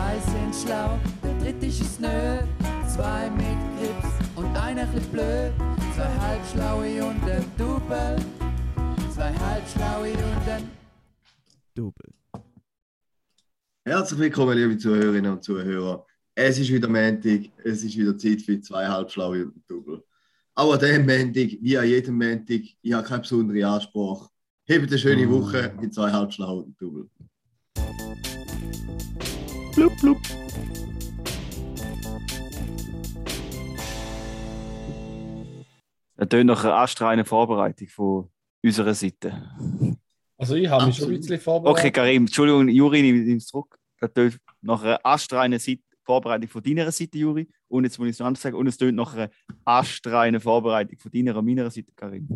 Zwei sind schlau, der dritte ist es nö. Zwei mit Grips und einer bisschen blöd. Zwei halbschlaue und ein Double. Zwei halbschlaue und ein Double. Herzlich willkommen, liebe Zuhörerinnen und Zuhörer. Es ist wieder Montag, es ist wieder Zeit für zwei halbschlaue und ein Double. Auch an diesem Montag, wie an jedem Montag, ich habe keinen besonderen Anspruch. Habt eine schöne Woche mit zwei halbschlauen und ein Double. Blub, blub. Das tönt nach einer astreinen Vorbereitung von unserer Seite. Also ich habe mich schon ein bisschen vorbereitet. Okay, Karim, Entschuldigung, Juri, nimm es zurück. Das tönt nach einer astreinen Seite, Vorbereitung von deiner Seite, Juri. Und jetzt muss ich es noch anders sagen. Und es tönt nach einer astreinen Vorbereitung von deiner und meiner Seite, Karim.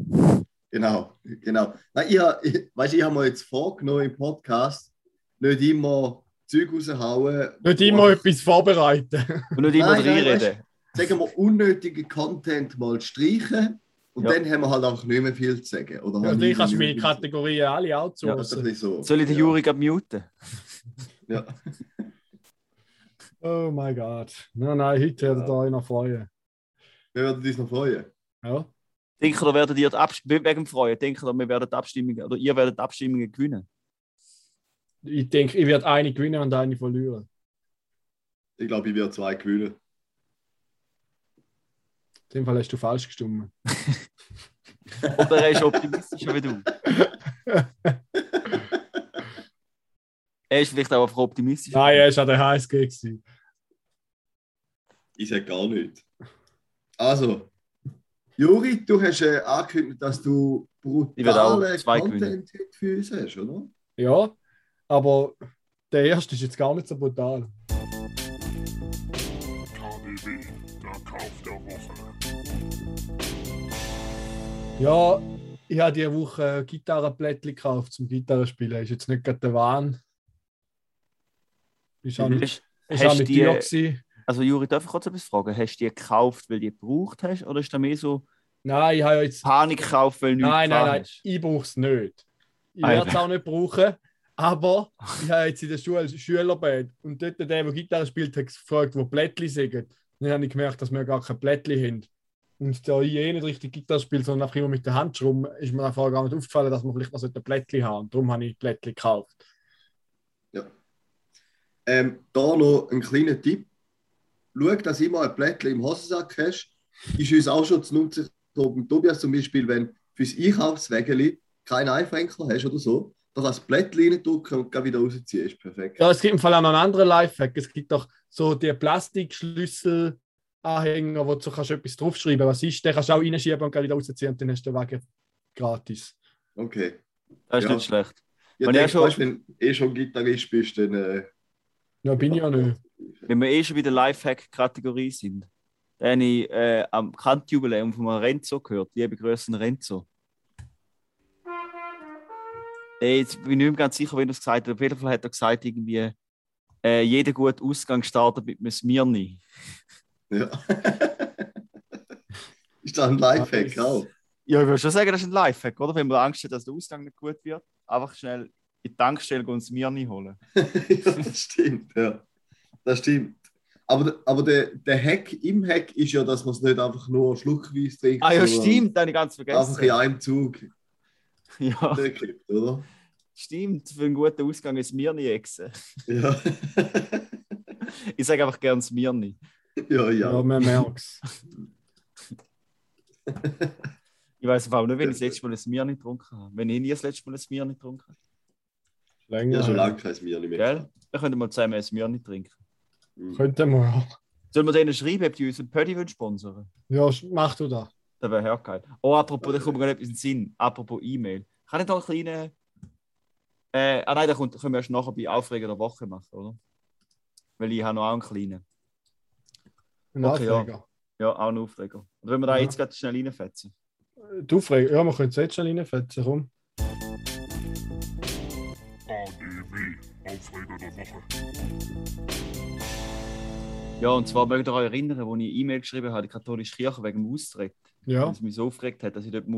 Genau, genau. Nein, ich, habe- ich, weißt, ich habe mir jetzt vorgenommen im Podcast, nicht immer Zeug raushauen. Nicht immer etwas vorbereiten. Und nicht immer reinreden. sagen wir, unnötigen Content mal streichen und Ja. dann haben wir halt einfach nicht mehr viel zu sagen. Oder ich wir kannst meine. Kategorien alle Ja, das ist ein outsourcen. bisschen so. Soll ich den ja. Juri gerade muten? Ja. oh mein Gott. Nein, nein, heute werdet ihr euch noch freuen. Wir werden uns noch freuen. Ja. Denkt ihr, werdet ihr wegen dem Freuen, denkt ihr, wir werden die Abstimmungen, oder ihr werdet die Abstimmungen gewinnen? Ich denke, ich werde eine gewinnen und eine verlieren. Ich glaube, ich werde zwei gewinnen. In dem Fall hast du falsch gestimmt. Oder er ist optimistischer wie du? er ist vielleicht auch einfach optimistischer. Nein, er war an der HSG. gewesen. Ich sage gar nicht. Also, Juri, du hast äh, angekündigt, dass du brutalen zwei Content für uns hast, oder? Ja, aber der erste ist jetzt gar nicht so brutal. KDW, der Kauf der Woche. Ja, ich habe diese Woche Gitarrenplättchen gekauft zum Gitarrespielen. Ist jetzt nicht gerade der Wahn. Ist auch nicht, ist auch nicht die- gewesen. also Juri, darf ich kurz etwas fragen? Hast du die gekauft, weil du die gebraucht hast? Oder ist das mehr so Nein, ich habe jetzt. Panik gekauft, weil du nichts Nein, nein, nein, ich brauche es nicht. Ich Ah, werde es auch nicht brauchen. Aber ich habe jetzt in der Schule Schülerband und dort der, der Gitarre spielt, hat gefragt, wo Plättchen sind. Dann habe ich gemerkt, dass wir gar kein Plättchen haben. Und da ich eh nicht richtig Gitarre spiele, sondern einfach immer mit der Hand schrubben, ist mir einfach gar nicht aufgefallen, dass man vielleicht noch so ein Plättchen haben. Und darum habe ich Plättchen gekauft. Ja. Ähm, da noch ein kleiner Tipp. Schau, dass du immer ein Blättchen im Hosensack hast. Ist uns auch schon zu nutzen. Tobias zum Beispiel, wenn du fürs Einkaufswägeli keinen Einfränkler hast oder so, du das Blättchen reindrücken und gleich wieder rausziehen. Ist perfekt. Ja, es gibt im Fall auch noch einen anderen Lifehack. Es gibt doch so die Plastikschlüssel. Anhänger, wo du kannst etwas draufschreiben was ist, den kannst du auch reinschieben und gleich wieder rausziehen und dann hast du den Wagen gratis. Okay. Das ist Ja. nicht schlecht. Ja, Und ja denk, schon- wenn du eh schon Gitarrist bist, dann. Äh, Ja, bin ich ja nicht. Wenn wir eh schon bei der Lifehack-Kategorie sind, dann habe ich äh, am Kantjubiläum von einem Renzo gehört. Liebe Grüße Renzo. Äh, jetzt bin ich nicht mehr ganz sicher, wen er es gesagt hat. Auf jeden Fall hat er gesagt, irgendwie, äh, jeder gute Ausgang startet mit einem Smirni. ja. ist das ein Lifehack Ja, auch? Ja, ich würde schon sagen, das ist ein Lifehack, oder? Wenn man Angst hat, dass der Ausgang nicht gut wird, einfach schnell in die Tankstelle gehen und Smirni holen. ja, das stimmt, ja. Das stimmt. Aber, der- aber der, der Hack im Hack ist ja, dass man es nicht einfach nur schluckweise trinkt. Ah ja, stimmt, das habe ich ganz Einfach in vergessen. einem Zug Ja, gekippt, oder? Stimmt, für einen guten Ausgang ist Smirni exen. Ja. Ich sage einfach gern Smirni. ja, Ja, ja. man merkt es. Ich weiß auch nicht, wenn ich das letzte Mal ein Smirni getrunken habe. Wenn ich nie das letzte Mal ein Smirni getrunken habe. Länger. Ja, schon lange kein Bier mehr. Gell? Wir können mal zusammen ein Smirni trinken. Mhm. Könnte man ja. Sollen wir denen schreiben, ob die unseren Pödi wollen sponsern Ja, mach du das. Das wäre ja geil. Oh, apropos, da kommt mir gerade etwas in den Sinn. Apropos E-Mail. Kann ich da einen kleinen. Äh, ah nein, da kommt, können wir erst nachher bei Aufreger der Woche machen, oder? Weil ich habe noch auch einen kleinen. Ein Okay, ja. Aufreger. Ja, auch einen Aufreger. Oder wenn wir da Ja. jetzt gerade schnell reinfetzen? Du Aufreger, ja, wir können es jetzt schon reinfetzen, komm. ADW, Aufreger der Woche. Ja, und zwar mögt ihr euch erinnern, wo ich eine E-Mail geschrieben habe, die katholische Kirche wegen dem Austritt. Ja, weil es mich so aufgeregt hat, dass ich dort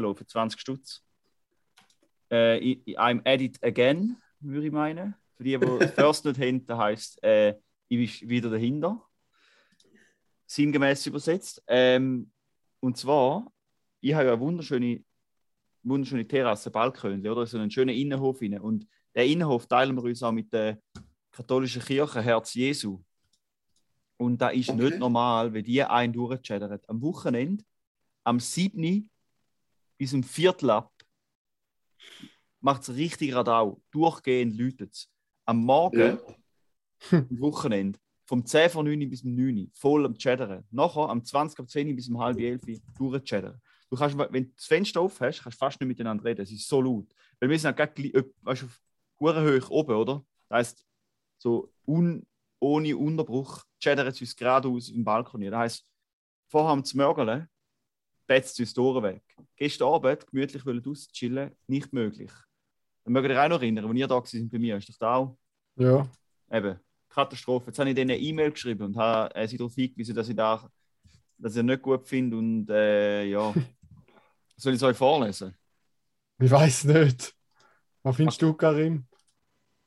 lassen für 20 Stutz. Äh, I'm at it again, würde ich meinen. Für die, die das First nicht das heisst, äh, ich bin wieder dahinter. Sinngemäß übersetzt. Ähm, und zwar, ich habe ja eine wunderschöne, wunderschöne Terrasse, Balkönchen, oder? So einen schönen Innenhof rein. Und der Innenhof teilen wir uns auch mit der katholischen Kirche, Herz Jesu. Und da ist Okay. nicht normal, wenn die einen durchchattern. Am Wochenende, am 7. bis um Viertel ab, macht es richtig Radau. Durchgehend läutet es. Am Morgen, Ja. am Wochenende, vom 10 vor 9 bis um 9 voll am Chattern. Nachher am 20 ab 10 bis um halb 11 durchchattern. Du kannst, wenn du das Fenster auf hast, kannst du fast nicht miteinander reden. Es ist so laut. Weil wir sind halt gleich, gleich- weißt, auf hoch oben, oder? Das heisst, so un, ohne Unterbruch chattern sie uns geradeaus im Balkon. Das heisst, vorher am Zmörgeln, betzt uns die Ohren weg. Gestern Abend gemütlich wollen draussen chillen, nicht möglich. Dann mögt ihr euch auch noch erinnern, als ihr da seid bei mir, ist doch da auch Ja. eben Katastrophe. Jetzt habe ich denen eine E-Mail geschrieben und habe äh, sie darauf hingewiesen, dass ich da dass ich nicht gut finde und äh, ja. Soll ich es euch vorlesen? Ich weiß nicht. Was findest du, Karim?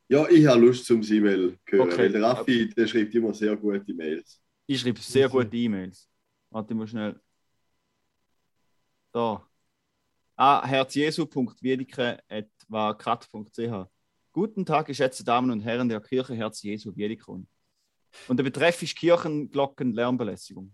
ja, ich habe Lust zum E-Mail hören, Okay. weil der Raffi, der schreibt immer sehr gute Mails. Ich schreibe sehr gute E-Mails. Warte mal schnell. Da. Ah, herzjesu.wiedeke.kat.ch Guten Tag, geschätzte Damen und Herren der Kirche Herz Jesu Wiedikon. Und der Betreff ist Kirchenglocken-Lärmbelästigung.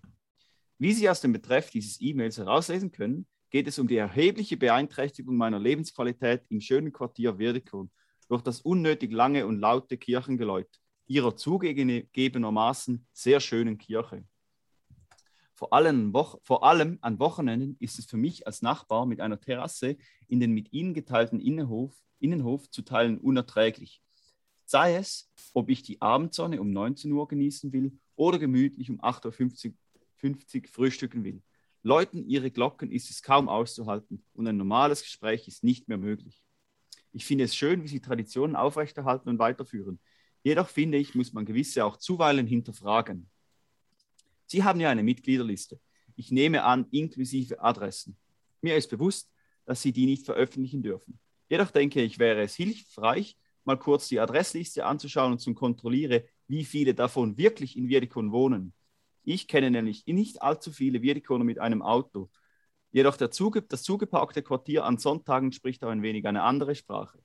Wie Sie aus dem Betreff dieses E-Mails herauslesen können, geht es um die erhebliche Beeinträchtigung meiner Lebensqualität im schönen Quartier Wiedikon durch das unnötig lange und laute Kirchengeläut ihrer zugegebenermaßen sehr schönen Kirche. Vor allem, vor allem an Wochenenden ist es für mich als Nachbar mit einer Terrasse in den mit ihnen geteilten Innenhof, Innenhof zu teilen unerträglich. Sei es, ob ich die Abendsonne um 19 Uhr genießen will oder gemütlich um 8.50 Uhr 50 frühstücken will. Läuten ihre Glocken ist es kaum auszuhalten und ein normales Gespräch ist nicht mehr möglich. Ich finde es schön, wie sie Traditionen aufrechterhalten und weiterführen. Jedoch finde ich, muss man gewisse auch zuweilen hinterfragen. Sie haben ja eine Mitgliederliste. Ich nehme an, inklusive Adressen. Mir ist bewusst, dass Sie die nicht veröffentlichen dürfen. Jedoch denke ich, wäre es hilfreich, mal kurz die Adressliste anzuschauen und zu kontrollieren, wie viele davon wirklich in Wiedikon wohnen. Ich kenne nämlich nicht allzu viele Wiedikoner mit einem Auto. Jedoch Zuge, das zugeparkte Quartier an Sonntagen spricht auch ein wenig eine andere Sprache.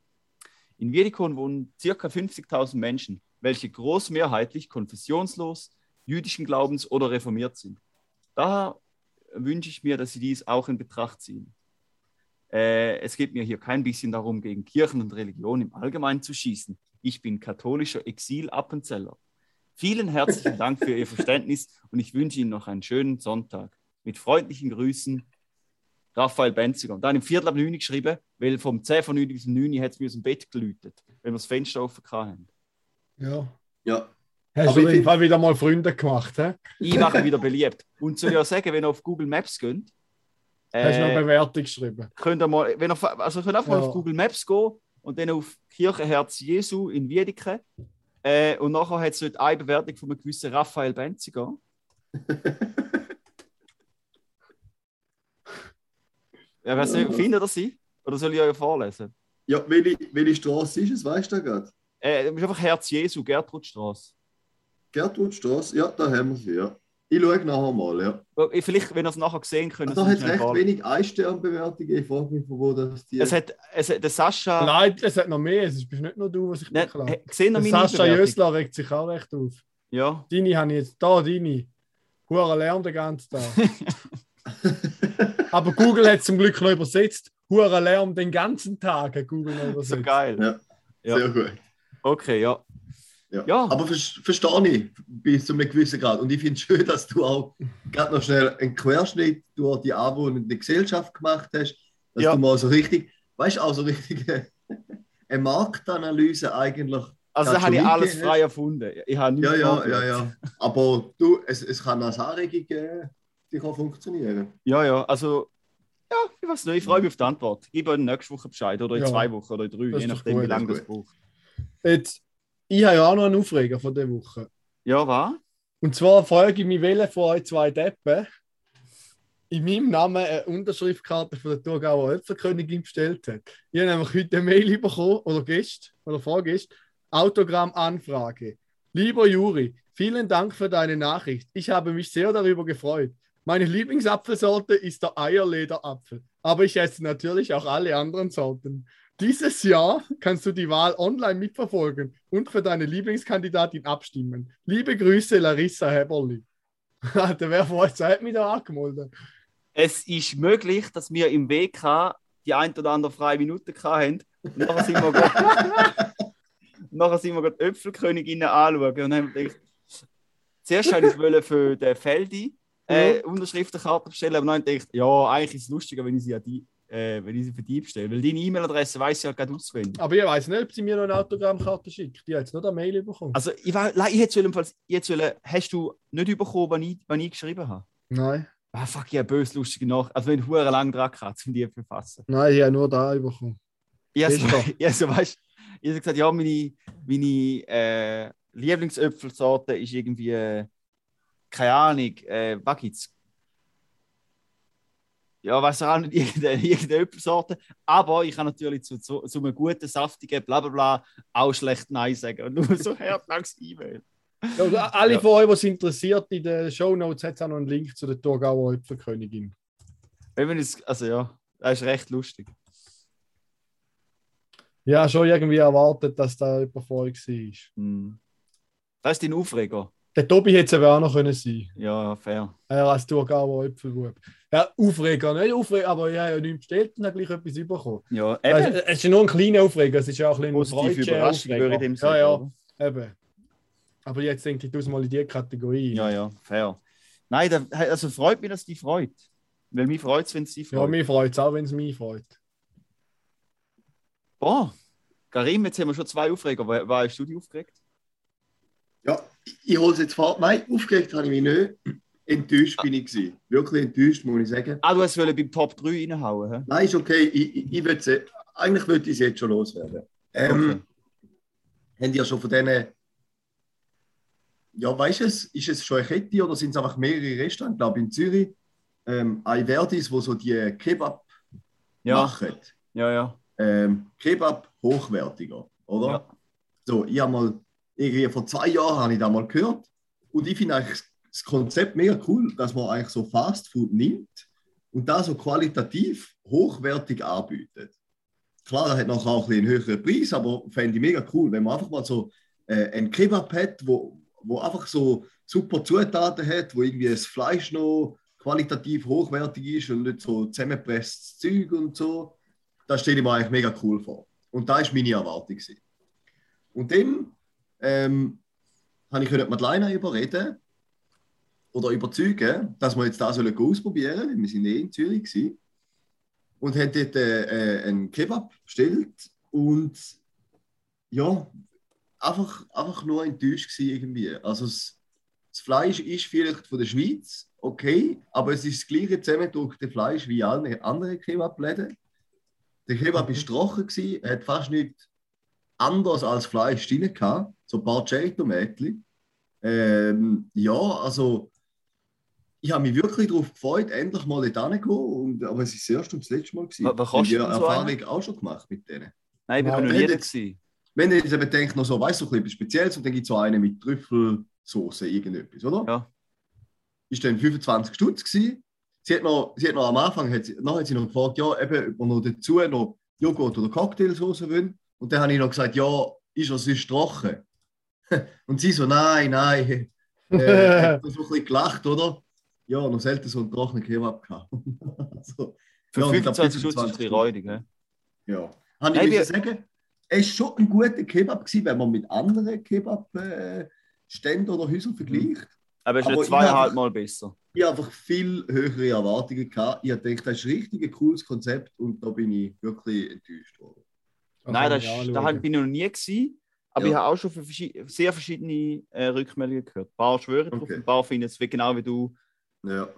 In Wiedikon wohnen ca. 50.000 Menschen, welche großmehrheitlich konfessionslos, jüdischen Glaubens oder reformiert sind. Daher wünsche ich mir, dass Sie dies auch in Betracht ziehen. Äh, es geht mir hier kein bisschen darum, gegen Kirchen und Religion im Allgemeinen zu schießen. Ich bin katholischer Exil-Appenzeller. Vielen herzlichen Dank für Ihr Verständnis und ich wünsche Ihnen noch einen schönen Sonntag. Mit freundlichen Grüßen, Raphael Benziger. Und dann im Viertel ab 9 Uhr geschrieben, weil vom 10 von 9 bis 9 Uhr hat es mir aus dem Bett geläutet, wenn wir das Fenster offen hatten. Ja. Ja, Hast Aber du ich auf jeden Fall wieder mal Freunde gemacht, hä? Ich mache wieder beliebt. Und soll ich auch sagen, wenn ihr auf Google Maps geht, Hast du noch eine äh, Bewertung geschrieben? könnt ihr mal, wenn ihr, also könnt einfach mal Ja. auf Google Maps gehen und dann auf Kirchenherz Jesu in Wiedeke. Äh, und nachher hat es dort eine Bewertung von einem gewissen Raphael Benziger. ja, weiß nicht, findet ihr sie? Oder soll ich euch vorlesen? ja welche, welche Straße ist es, weißt du gerade? Äh, das ist einfach Herz Jesu, Gertrudstraße. Gertrudstraße, ja, da haben wir sie, ja. Ich schaue nachher mal, ja. Vielleicht, wenn ihr es nachher sehen könnt, Da hat es recht wenig Ein-Stern-Bewertungen. Ich frage mich, von wo das die. Es hat, es hat der Sascha. Nein, es hat noch mehr. Es bist nicht nur du, was ich beklage. äh, gesehen Der Sascha? Jösler regt sich auch recht auf. Ja. Deine habe ich jetzt da, deine. Hure Lärm den ganzen Tag. Aber Google hat zum Glück noch übersetzt. Hure Lärm den ganzen Tag hat Google noch übersetzt. So geil. Ja. Ja. Sehr gut. Okay, ja. Ja. Ja. Aber ver- verstehe ich bis zu einem gewissen Grad. Und ich finde es schön, dass du auch gerade noch schnell einen Querschnitt durch die anwohnende Gesellschaft gemacht hast. Dass Ja. du mal so richtig, weißt du, auch so richtig eine Marktanalyse eigentlich. Also, da habe ich alles mitgegeben frei erfunden. Ich habe nichts Ja, ja, ja, ja. Aber du, es, es kann als Anregung geben, die kann funktionieren. Ja, ja, also, ja, ich weiß nicht, ich freue mich auf die Antwort. Ich gebe nächste Woche Bescheid oder in Ja. zwei Wochen oder in drei, Das je nachdem, gut, wie lange das das braucht. Jetzt, ich habe ja auch noch einen Aufreger von dieser Woche. Ja, war? Und zwar frage ich mich, welche von euch zwei Deppen in meinem Namen eine Unterschriftkarte von der Thurgauer Öpferkönigin bestellt hat. Ich habe nämlich heute eine Mail bekommen, oder gestern, oder vorgestern, Autogrammanfrage. Lieber Juri, vielen Dank für deine Nachricht. Ich habe mich sehr darüber gefreut. Meine Lieblingsapfelsorte ist der Eierlederapfel, aber ich esse natürlich auch alle anderen Sorten. Dieses Jahr kannst du die Wahl online mitverfolgen und für deine Lieblingskandidatin abstimmen. Liebe Grüße, Larissa Heberli. Alter, wer von euch hat mich da angemeldet? Es ist möglich, dass wir im WK die ein oder andere freie Minute hatten. Und nachher sind wir gerade, nachher sind wir gerade Äpfelköniginnen anschauen. Und haben gedacht, zuerst wollte ich für den Feldi äh, Unterschriftenkarte bestellen, aber dann dachte ich, ja, eigentlich ist es lustiger, wenn ich sie, an die, äh, wenn ich sie für die bestelle. Weil deine E-Mail-Adresse weiß ich halt gerade auswendig. Aber ich weiß nicht, ob sie mir noch eine Autogrammkarte schickt. Die hat jetzt noch eine Mail bekommen. Also, ich, war, ich hätte jedenfalls, hätte wollen, hast du nicht bekommen, was ich, was ich geschrieben habe? Nein, Ah, fuck, ich habe böse lustige Nach. Also, wenn hure lang dran kann, um die zu verfassen. nein, ich habe nur da bekommen. Habe so, habe so, weißt, ich habe gesagt, ja, meine, meine äh, Lieblingsöpfelsorte ist irgendwie, äh, keine Ahnung, äh, was gibt's? Ja, weiß auch nicht, irgendeine, irgendeine Äpfelsorte. Aber ich kann natürlich zu, zu, zu einem guten, saftigen, bla bla bla, auch schlecht Nein sagen. Und nur so herzlanges E-Mail. Ja, also alle Ja. von euch, die es interessiert, in den Shownotes hat es auch noch einen Link zu der Thurgauer es, also ja, das ist recht lustig. Ja, schon irgendwie erwartet, dass da jemand vor euch war. Hm. Das ist dein Aufreger. Der Tobi hätte es eben auch noch können sein Ja, fair. Er als Thurgauer Äpfelbub. Ja, Aufreger, nicht Aufreger, aber ich habe ja nichts bestellt und habe gleich etwas bekommen. Ja, Es eben. es ist ja nur ein kleiner Aufreger, es ist ja auch ein bisschen freudscher Überraschung, würde ich dem Ja, sagen. ja, oder? eben. Aber jetzt denke ich, du mal in die Kategorie. Ja, ja, fair. Nein, da, also freut mich, dass die freut. Weil mich freut es, wenn es die Ja, freut. mich freut es auch, wenn es mich freut. Boah, Karim, jetzt haben wir schon zwei Aufreger. War, war hast du die aufgeregt? Ja, ich, hole es jetzt vor. Nein, aufgeregt habe ich mich nicht. Enttäuscht bin ich. Gewesen. Wirklich enttäuscht, muss ich sagen. Ah, du hast beim Top 3 reinhauen, hä? Nein, ist okay. Ich, ich, ich eigentlich würde ich es jetzt schon loswerden. Ähm, Okay. Haben die ja schon von denen. Ja, weißt du es? Ist es schon eine Kette oder sind es einfach mehrere Restaurants? Ich glaube in Zürich. Ähm, Aiverdis, wo so die Kebab Ja, machen. ja, ja. Ähm, Kebab hochwertiger, oder? Ja. So, ich habe mal, irgendwie vor zwei Jahren habe ich da mal gehört und ich finde eigentlich das Konzept mega cool, dass man eigentlich so Fast Food nimmt und da so qualitativ hochwertig anbietet. Klar, da hat nachher auch einen höheren Preis, aber fände ich mega cool, wenn man einfach mal so äh, ein Kebab hat, wo, wo einfach so super Zutaten hat, wo irgendwie das Fleisch noch qualitativ hochwertig ist und nicht so zusammengepresstes Zeug und so. Das stelle ich mir eigentlich mega cool vor. Und da ist meine Erwartung. Und dann ähm, habe ich können Madeleine überreden oder überzeugen, dass wir jetzt das ausprobieren sollen. Wir sind eh in Zürich gewesen. und haben dort äh, äh, einen Kebab bestellt und ja, einfach, einfach nur enttäuscht gewesen irgendwie. Also das, das Fleisch ist vielleicht von der Schweiz, okay, aber es ist das gleiche zusammengedruckte Fleisch wie alle anderen Kebabläden. Der Kebab war trocken, gewesen, hat fast nichts anders als Fleisch drin gehabt, so ein paar Cherry-Tomätchen. Ähm, ja, also ich habe mich wirklich darauf gefreut, endlich mal dort und, aber es ist das erste und das letzte Mal. Gewesen. Was- was Ich habe so Erfahrung auch schon gemacht mit denen. Nein, bin Nein, noch nie jetzt-. Wenn ihr jetzt eben denkt, noch so, weißt du, so etwas Spezielles, und dann gibt es so einen mit Trüffelsoße, irgendetwas, oder? Ja. Ist dann 25 Stutz gewesen. Sie hat noch, sie hat noch am Anfang, hat sie, nachher hat sie noch gefragt, ja, eben, ob wir noch dazu noch Joghurt oder Cocktailsoße wollen. Und dann habe ich noch gesagt, ja, ist er sonst trocken? Und sie so, nein, nein. Äh, hat so ein bisschen gelacht, oder? Ja, noch selten so einen trockenen Kebab gehabt. so, Für Ja, und ich glaub, 25 Stutz ist es 25 ein bisschen räudig, hä? ja. Habe Nein, ich wir- müssen sagen, es war schon ein guter Kebab, gewesen, wenn man mit anderen Kebab-Ständen oder Häusern vergleicht. Aber es ist ich zweieinhalb Mal besser. Ich habe einfach viel höhere Erwartungen gehabt. Ich habe gedacht, das ist richtig ein cooles Konzept und da bin ich wirklich enttäuscht worden. Nein, das, ist- da bin ich noch nie gewesen. Aber Ja. ich habe auch schon sehr verschiedene äh, Rückmeldungen gehört. Ein paar schwören drauf, Okay. ein paar finden es wie- genau wie du Ja.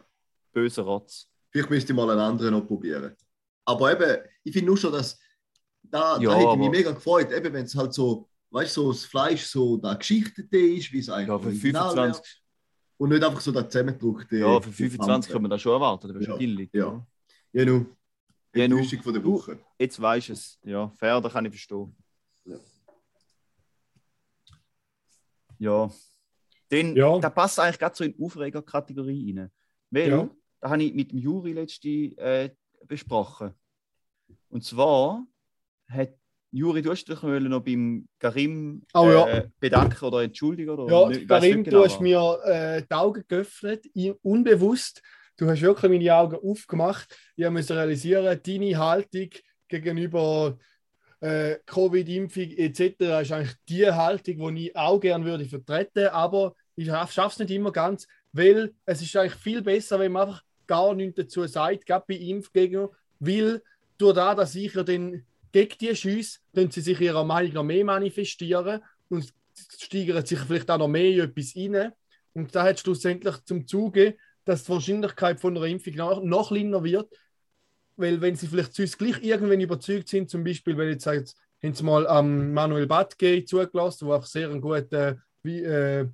böse Rotz. Vielleicht müsste ich mal einen anderen noch probieren. Aber eben, ich finde nur schon, dass da, Ja, da hätte ich mich mega gefreut, eben wenn es halt so, weißt du, so das Fleisch so da geschichtete ist, wie es eigentlich Ja, für original 25, wäre. Und nicht einfach so da zusammengedruckte. ja, für 25 kann man das schon erwarten. Das ist Ja. billig. Ja. Ja, nu. Ja, nu. Enttäuschung von der Woche. Jetzt weißt du es. Ja, fair, da kann ich verstehen. Ja. Den, Ja. Der passt eigentlich gerade so in die Aufreger-Kategorie rein. Weil, Ja. da habe ich mit dem Juri letzte äh, besprochen. Und zwar hat Juri, du hast dich noch beim Karim Oh, ja. äh, bedanken oder entschuldigen? Oder Ja, nicht- Karim, nicht du genau hast was. mir äh, die Augen geöffnet, unbewusst. Du hast wirklich meine Augen aufgemacht. Ich musste realisieren, deine Haltung gegenüber äh, Covid-Impfung etc. ist eigentlich die Haltung, die ich auch gerne würde vertreten, aber ich schaffe es nicht immer ganz, weil es ist eigentlich viel besser, wenn man einfach gar nichts dazu sagt, gerade bei Impfgegnern, weil durch das, dass ich ja dann gegen die schiesse, können sie sich ihrer Meinung noch mehr manifestieren und steigern sich vielleicht auch noch mehr in etwas rein. Und da hat schlussendlich zum Zuge, dass die Wahrscheinlichkeit von einer Impfung noch, noch kleiner wird, weil wenn sie vielleicht sonst gleich irgendwann überzeugt sind, zum Beispiel, wenn jetzt sagt, haben sie mal am Manuel Batke zugelassen, der auch sehr ein guter äh,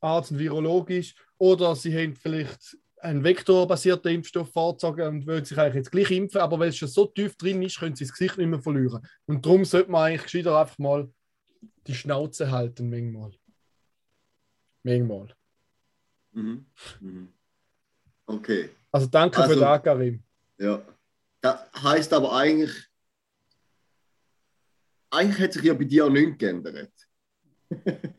Arzt und Virologe ist, oder sie haben vielleicht einen vektorbasierten Impfstoff vorgezogen und wollen sich eigentlich jetzt gleich impfen, aber weil es schon so tief drin ist, können sie das Gesicht nicht mehr verlieren. Und darum sollte man eigentlich gescheiter einfach mal die Schnauze halten, manchmal. Manchmal. Mhm. Mhm. Okay. Also danke Also- für das, Karim. Ja. Das heißt aber eigentlich, eigentlich hat sich ja bei dir auch nichts geändert.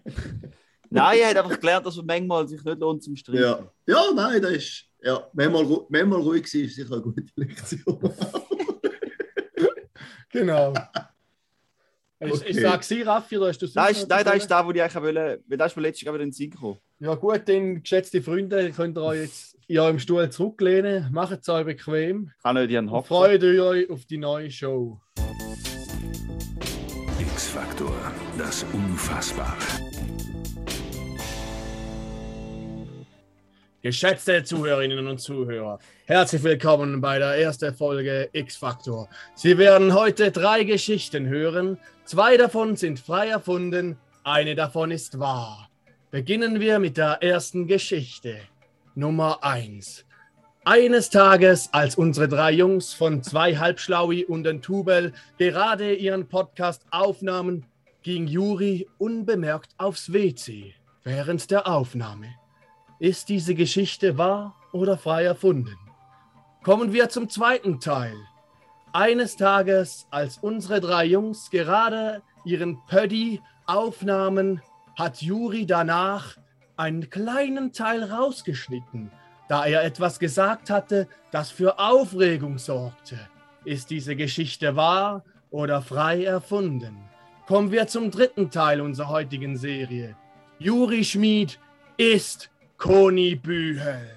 Nein, er hat einfach gelernt, dass man manchmal sich nicht lohnt zum Streiten. Ja. Ja, nein, das ist. Ja, manchmal, ru- manchmal ruhig sein ist sicher eine gute Lektion. Genau. Ist, Okay. ist das gewesen, Raffi, oder hast du sonst Nein, nein, das ist da, wo ich eigentlich wollte, weil das ist mir letztens gerade in den Sinn gekommen. Ja gut, dann geschätzte Freunde, könnt ihr euch jetzt in eurem Stuhl zurücklehnen, macht es euch bequem Kann nicht ihren Hopfen. freut euch auf die neue Show. X-Faktor, das Unfassbare. Geschätzte Zuhörerinnen und Zuhörer, herzlich willkommen bei der ersten Folge X-Factor. Sie werden heute drei Geschichten hören. Zwei davon sind frei erfunden, eine davon ist wahr. Beginnen wir mit der ersten Geschichte. Nummer 1. Eines Tages, als unsere drei Jungs von zwei Halbschlaui und den Tubel gerade ihren Podcast aufnahmen, ging Juri unbemerkt aufs WC während der Aufnahme. Ist diese Geschichte wahr oder frei erfunden? Kommen wir zum zweiten Teil. Eines Tages, als unsere drei Jungs gerade ihren Pödi aufnahmen, hat Juri danach einen kleinen Teil rausgeschnitten, da er etwas gesagt hatte, das für Aufregung sorgte. Ist diese Geschichte wahr oder frei erfunden? Kommen wir zum dritten Teil unserer heutigen Serie. Juri Schmid ist Koni Bühel.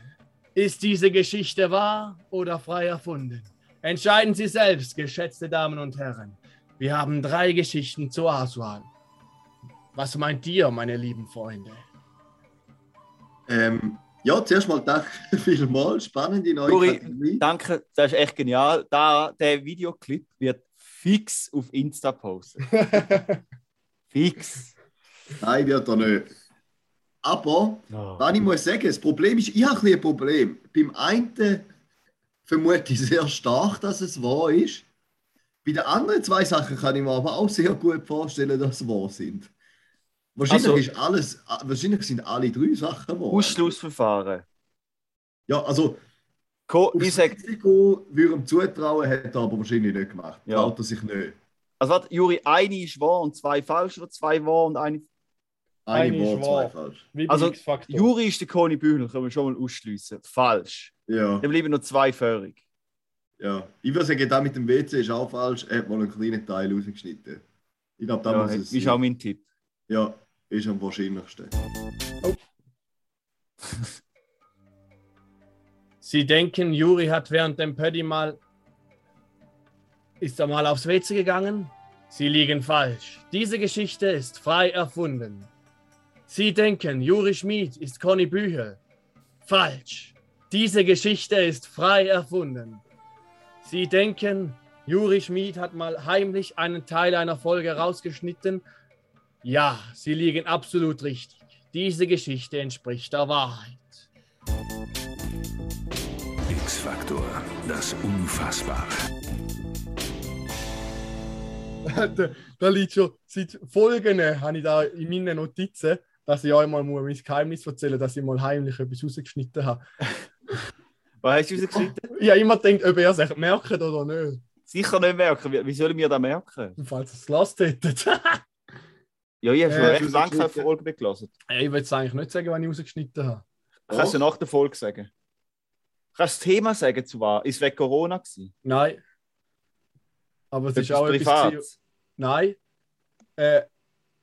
Ist diese Geschichte wahr oder frei erfunden? Entscheiden Sie selbst, geschätzte Damen und Herren. Wir haben drei Geschichten zur Auswahl. Was meint ihr, meine lieben Freunde? ähm, ja, zuerst mal danke vielmals. Spannende neue Juri, Kategorie. danke, das ist echt genial. Da, der Videoclip wird fix auf Insta posten. fix. Nein, wird er nicht. Aber, Oh. was ich muss sagen, das Problem ist, ich habe ein ein Problem. Beim einen vermute ich sehr stark, dass es wahr ist. Bei den anderen zwei Sachen kann ich mir aber auch sehr gut vorstellen, dass sie wahr sind. Wahrscheinlich, Also- ist alles, wahrscheinlich sind alle drei Sachen wahr. Ausschlussverfahren. Ja, also, aufs ich sag, Risiko würde ihm zutrauen, hat er aber wahrscheinlich nicht gemacht. Ja. Traut er sich nicht. also warte, Juri, eine ist wahr und zwei falsch oder zwei wahr und eine. Eine Eine wahr, zwei wahr. falsch. Also. Juri ist der Koni Bühner, können wir schon mal ausschliessen. Falsch. Ja, Dann bleiben noch zwei völlig. ja. Ich würde sagen, da mit dem WC ist auch falsch. Er hat mal einen kleinen Teil rausgeschnitten. Ich glaube, da Ja, muss es ist sein. auch mein Tipp. Ja, ist am wahrscheinlichsten. Sie denken, Juri hat während dem Pödi mal. Ist er mal aufs WC gegangen? Sie liegen falsch. Diese Geschichte ist frei erfunden. Sie denken, Juri Schmid ist Conny Büchel. Falsch. Diese Geschichte ist frei erfunden. Sie denken, Juri Schmid hat mal heimlich einen Teil einer Folge rausgeschnitten. Ja, Sie liegen absolut richtig. Diese Geschichte entspricht der Wahrheit. X-Faktor, das Unfassbare. da, da liegt schon seit Folgen, habe ich da in meinen Notizen, dass ich euch mal muss mein Geheimnis erzählen muss, dass ich mal heimlich etwas rausgeschnitten habe. Was hast du rausgeschnitten? Ich habe immer gedacht, ob ihr es echt merkt oder nicht. Sicher nicht merken. Wie, wie sollen wir das merken? Falls ihr es gelassen hättet. Ja, ich habe schon Äh, recht lange keine. Folge mehr gelesen. Ja, ich will es eigentlich nicht sagen, wann ich rausgeschnitten habe. Kannst du nach der Folge sagen? Kannst du das Thema sagen, zu was? Ist es wegen Corona gewesen? Nein. Aber es ist Etwas auch etwas. privat? gewesen- Nein. Äh,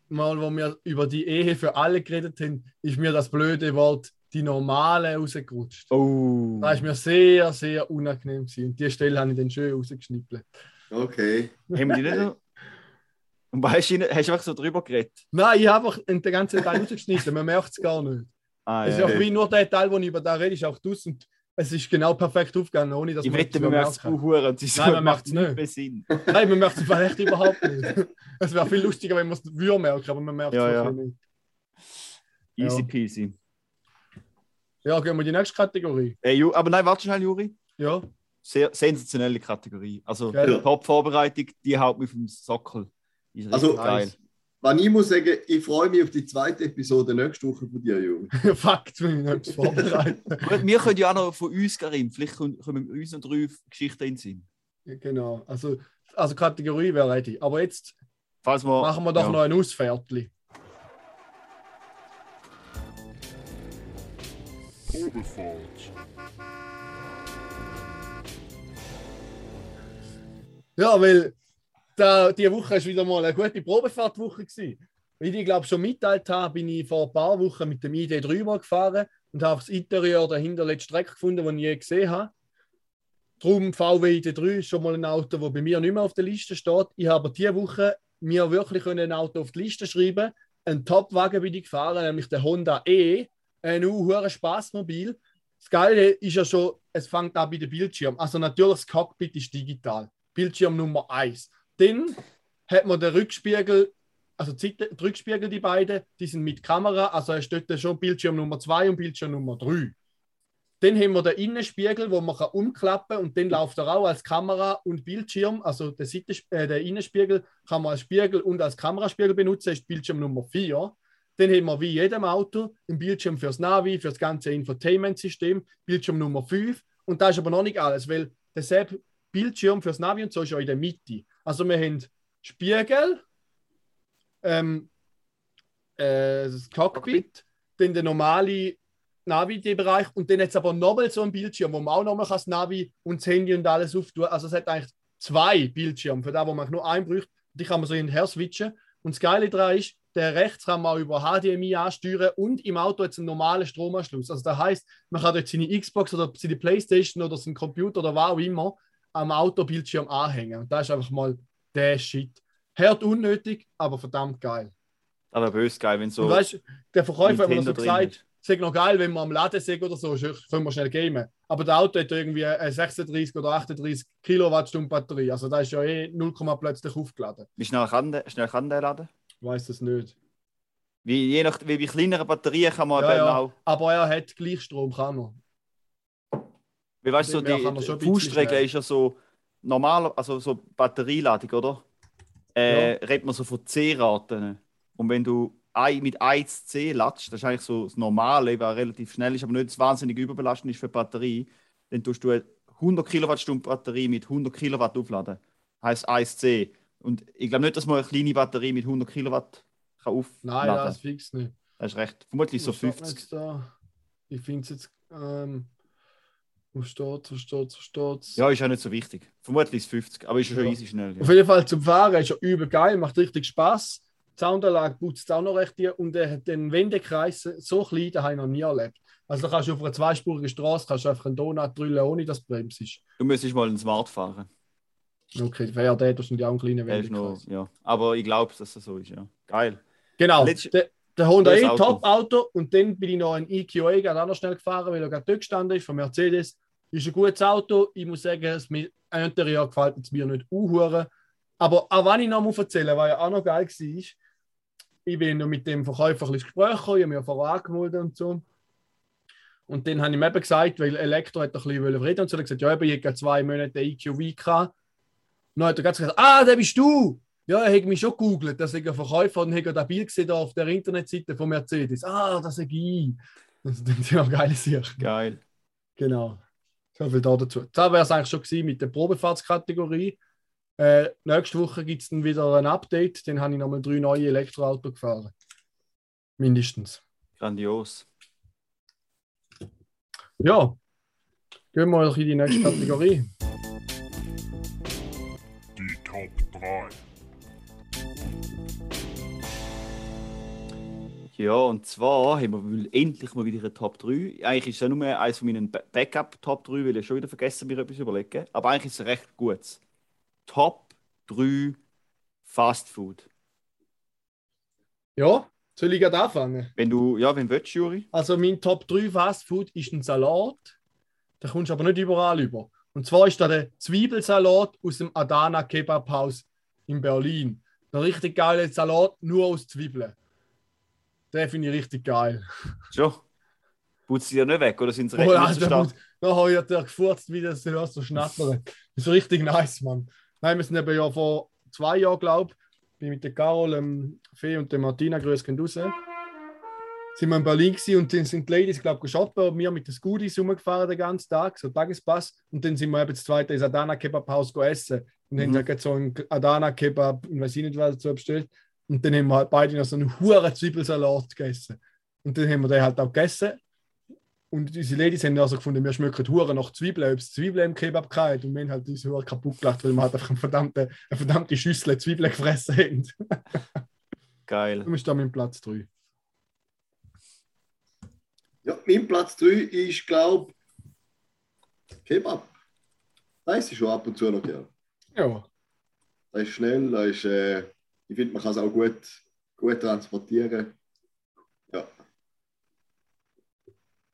mal, wo wir über die Ehe für alle geredet haben, ist mir das blöde Wort die normale rausgerutscht. Oh. Das ist mir sehr, sehr unangenehm gewesen. Und die Stelle habe ich dann schön rausgeschnippelt. Okay. Haben wir die nicht noch? Und hast du, hast du einfach so drüber geredet? Nein, ich habe einfach den ganzen Teil rausgeschnitten. Man merkt es gar nicht. Ah, Es ist ja. auch wie nur der Teil, wo ich über da rede, ist auch draus. Und es ist genau perfekt aufgegangen, ohne dass Ich man wette, man merkt es. Huren. und sie so, Nein, man macht merkt's nicht Sinn. Nein, man merkt es vielleicht überhaupt nicht. Es wäre viel lustiger, wenn man es würde merken, aber man merkt es Ja, ja. nicht. Easy Ja. peasy. Ja, gehen wir in die nächste Kategorie. Ey, Ju- aber nein, warte schnell, Juri. Ja, Sehr sensationelle Kategorie. Also, Gell? Top-Vorbereitung, die haut mich vom Sockel. Ist Also, geil. Wenn ich muss sagen, ich freue mich auf die zweite Episode nächste Woche von dir, Junge. Fakt, wenn ich noch etwas vorbereiten. Gut, Wir können ja auch noch von uns, Karim, vielleicht kommen kommen uns noch drei Geschichten in den Sinn. genau. Also, also Kategorie wäre ready. Aber jetzt Falls wir, machen wir doch ja. noch ein Ausfährtli. Ja, weil da, die Woche ist wieder mal eine gute Probefahrtwoche gewesen. Wie ich glaube schon mitteilt habe, bin ich vor ein paar Wochen mit dem ID3 mal gefahren und habe das Interieur der hinterletzten Strecke gefunden, die ich je gesehen habe. Darum VW ID3 ist schon mal ein Auto, das bei mir nicht mehr auf der Liste steht. Ich habe diese Woche mir wirklich ein Auto auf die Liste schreiben. Ein Top-Wagen bin ich gefahren, nämlich der Honda E. Ein hoher Spaßmobil. Das Geile ist ja schon, es fängt an bei dem Bildschirm. Also natürlich, das Cockpit ist digital. Bildschirm Nummer 1. Dann hat man den Rückspiegel, also die Seite- Rückspiegel, die beiden, die sind mit Kamera, also es steht da schon Bildschirm Nummer 2 und Bildschirm Nummer 3. Dann haben wir den Innenspiegel, wo man kann umklappen und dann läuft er auch als Kamera und Bildschirm. Also der, Seiten, äh, der Innenspiegel kann man als Spiegel und als Kameraspiegel benutzen, ist Bildschirm Nummer 4. Dann haben wir wie jedem Auto einen Bildschirm fürs Navi, für das ganze Infotainment-System, Bildschirm Nummer 5. Und da ist aber noch nicht alles, weil derselbe Bildschirm fürs Navi und so ist ja in der Mitte. Also wir haben Spiegel, ähm, äh, das Cockpit, dann der normale Navi-Bereich und dann jetzt aber nochmal so ein Bildschirm, wo man auch nochmal das Navi und das Handy und alles auftun Also es hat eigentlich zwei Bildschirme, für das, wo man nur einen braucht. Die kann man so hinterher switchen. Und das Geile daran ist, der rechts kann man über HDMI ansteuern und im Auto jetzt einen normalen Stromanschluss. Also das heißt, man kann dort seine Xbox oder seine Playstation oder seinen Computer oder was auch immer am Autobildschirm anhängen. Und das ist einfach mal der Shit. Hört unnötig, aber verdammt geil. Das wäre böse geil, wenn so. Und weißt, der Verkäufer hat mir so gesagt, es ist noch geil, wenn man am Laden sind oder so, können wir schnell gamen. Aber der Auto hat irgendwie eine 36 oder 38 Kilowattstunden Batterie. Also da ist ja eh 0, plötzlich aufgeladen. Wie schnell kann der, schnell kann der laden? Ich weiß das nicht. Wie, je nach, wie bei kleineren Batterien kann man Ja, ja. auch. Aber er hat Gleichstrom, kann er. Wie weißt du, so die, Faustregel ist ja so normal, also so Batterieladung, oder? Äh, Redet man so von C-Raten. Und wenn du mit 1 C latsch, das ist eigentlich so das Normale, was relativ schnell ist, aber nicht wahnsinnig überbelastend ist für die Batterie, dann tust du eine 100 Kilowattstunden Batterie mit 100 Kilowatt aufladen. Heißt 1 C. Und ich glaube nicht, dass man eine kleine Batterie mit 100 Kilowatt kann aufladen Nein, kann. das fix nicht. Das ist recht. Vermutlich so Was steht denn 50. jetzt Da? Ich finde es jetzt. Ähm, wo steht wo steht wo steht Ja, ist ja nicht so wichtig. Vermutlich ist es 50, aber ist ja schon Ja. easy schnell. Auf Ja. jeden Fall zum Fahren ist er übel geil, macht richtig Spaß. Die Soundanlage putzt auch noch recht hier und hat den Wendekreis so klein, den habe ich noch nie erlebt. Also da kannst du auf einer zweispurigen Straße kannst du einfach einen Donut drüllen, ohne dass du bremst. Du müsstest mal einen Smart fahren. Okay, wer der hat wahrscheinlich auch einen kleinen Der ist noch, Wendekreis. ja. Aber ich glaube, dass das so ist, ja. Geil. Genau, Letzt- der, der Honda E, Auto. Top-Auto und dann bin ich noch ein EQA gerade auch noch schnell gefahren, weil er gerade dort gestanden ist, von Mercedes. Ist ein gutes Auto. Ich muss sagen, das mir- Interieur gefällt es mir nicht unhuren. Aber auch wenn ich noch mal erzählen was ja auch noch geil war, ich bin noch mit dem Verkäufer ein Gespräch gekommen, ich habe mich vorher angemeldet und so. Und dann habe ich ihm eben gesagt, weil Elektro hat ein bisschen reden und so, er hat gesagt, ja, eben, ich habe zwei Monate EQV gehabt. Und dann hat er ganz gesagt, ah, der bist du! Ja, er hat mich schon gegoogelt, dass ich ein Verkäufer und hat das Bild gesehen auf der Internetseite von Mercedes. Ah, das ist ich. Das sind ja geile Sachen. Geil. Genau. So viel da dazu. Das wäre es eigentlich schon gewesen mit der Probefahrtskategorie. Äh, nächste Woche gibt es dann wieder ein Update. Dann habe ich nochmal drei neue Elektroautos gefahren. Mindestens. Grandios. Ja. Gehen wir in die nächste Kategorie. Die Top 3. Ja, und zwar haben wir endlich mal wieder eine Top 3. Eigentlich ist es ja nur eines von meinen Ba- Backup-Top 3, weil ich schon wieder vergessen mir etwas überlegen. Aber eigentlich ist es recht gut. Top 3 Fast Food. Ja, soll ich gerade anfangen? Wenn du, ja, wenn du willst, Juri. Also mein Top 3 Fast Food ist ein Salat. Da kommst du aber nicht überall über. Und zwar ist da der Zwiebelsalat aus dem Adana Kebab Haus in Berlin. Der richtig geile Salat nur aus Zwiebeln. Den finde ich richtig geil. Schon. Putzt sie ja nicht weg, oder sind sie Oh, recht Alter, stark? gut. da habe ich der gefurzt, wie das hörst, so schnattern. Das ist richtig nice, Mann. Nein, wir sind eben ja vor zwei Jahren, glaube ich, bin mit der Carol, dem Fee und der Martina, grüß gehen raus. Sind wir in Berlin gewesen und dann sind die Ladies, glaube ich, shoppen und wir mit den Scooters rumgefahren den ganzen Tag, so Tagespass. Und dann sind wir eben das zweite ins Adana Kebab Haus essen. Und haben Mhm. ja gerade so einen Adana Kebab und weiß ich nicht was dazu bestellt. Und dann haben wir halt beide noch so einen hohen Zwiebelsalat gegessen. Und dann haben wir den halt auch gegessen. Und unsere Ladies haben also gefunden, wir schmecken Huren nach Zwiebeln, ob es Zwiebeln im Kebab gehabt. Und wir haben halt uns Huren kaputt gelacht, weil wir halt einfach eine verdammte, eine verdammte Schüssel Zwiebeln gefressen haben. Geil. Darum ist da mein Platz 3. Ja, mein Platz 3 ist, glaube ich, Kebab. Das ist schon ab und zu noch gern. Ja. Das ist schnell, das ist, äh, ich finde, man kann es auch gut, gut transportieren. Ja.